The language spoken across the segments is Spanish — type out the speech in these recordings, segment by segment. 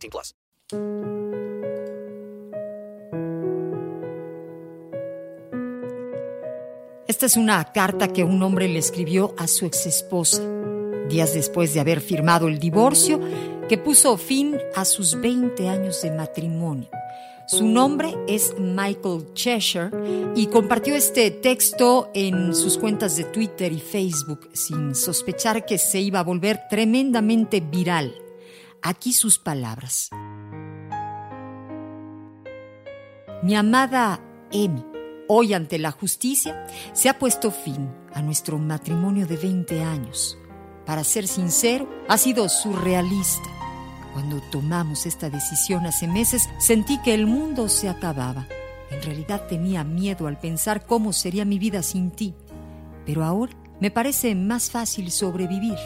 18 plus. Esta es una carta que un hombre le escribió a su exesposa, días después de haber firmado el divorcio que puso fin a sus 20 años de matrimonio. Su nombre es Michael Cheshire y compartió este texto en sus cuentas de Twitter y Facebook sin sospechar que se iba a volver tremendamente viral. Aquí sus palabras. Mi amada Amy, hoy ante la justicia se ha puesto fin a nuestro matrimonio de 20 años. Para ser sincero, ha sido surrealista cuando tomamos esta decisión hace meses, sentí que el mundo se acababa. En realidad tenía miedo al pensar cómo sería mi vida sin ti. Pero ahora me parece más fácil sobrevivir.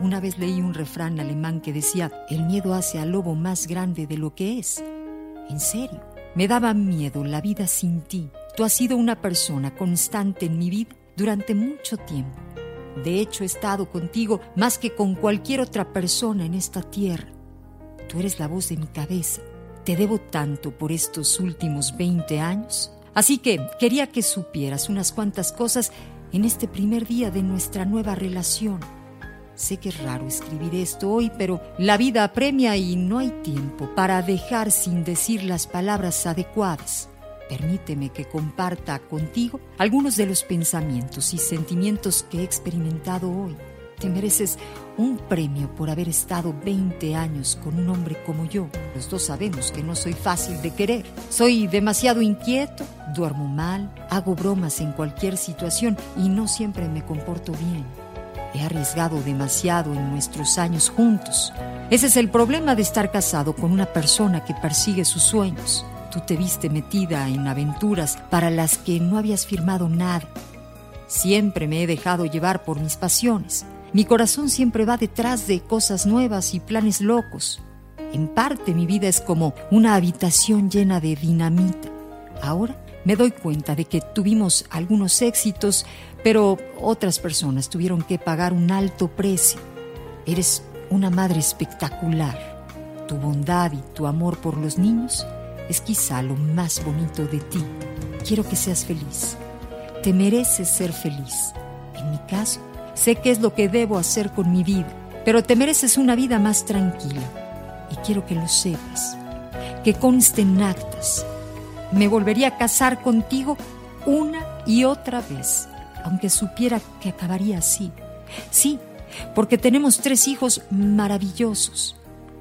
Una vez leí un refrán alemán que decía, el miedo hace al lobo más grande de lo que es. En serio, me daba miedo la vida sin ti. Tú has sido una persona constante en mi vida durante mucho tiempo. De hecho, he estado contigo más que con cualquier otra persona en esta tierra. Tú eres la voz de mi cabeza. Te debo tanto por estos últimos 20 años. Así que quería que supieras unas cuantas cosas en este primer día de nuestra nueva relación. Sé que es raro escribir esto hoy, pero la vida apremia y no hay tiempo para dejar sin decir las palabras adecuadas. Permíteme que comparta contigo algunos de los pensamientos y sentimientos que he experimentado hoy. Te mereces un premio por haber estado 20 años con un hombre como yo. Los dos sabemos que no soy fácil de querer. Soy demasiado inquieto, duermo mal, hago bromas en cualquier situación y no siempre me comporto bien. He arriesgado demasiado en nuestros años juntos. Ese es el problema de estar casado con una persona que persigue sus sueños. Tú te viste metida en aventuras para las que no habías firmado nada. Siempre me he dejado llevar por mis pasiones. Mi corazón siempre va detrás de cosas nuevas y planes locos. En parte mi vida es como una habitación llena de dinamita. Ahora me doy cuenta de que tuvimos algunos éxitos, pero otras personas tuvieron que pagar un alto precio. Eres una madre espectacular. Tu bondad y tu amor por los niños es quizá lo más bonito de ti. Quiero que seas feliz. Te mereces ser feliz. En mi caso, Sé qué es lo que debo hacer con mi vida, pero te mereces una vida más tranquila. Y quiero que lo sepas, que conste en actas. Me volvería a casar contigo una y otra vez, aunque supiera que acabaría así. Sí, porque tenemos tres hijos maravillosos.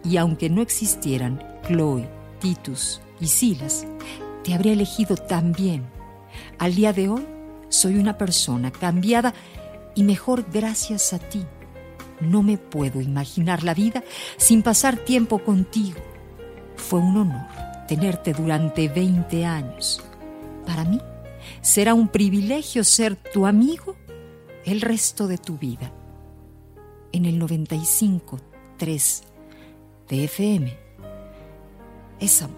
Y aunque no existieran Chloe, Titus y Silas, te habría elegido también. Al día de hoy, soy una persona cambiada y mejor gracias a ti. No me puedo imaginar la vida sin pasar tiempo contigo. Fue un honor tenerte durante 20 años. Para mí será un privilegio ser tu amigo el resto de tu vida. En el 95.3 de FM es amor.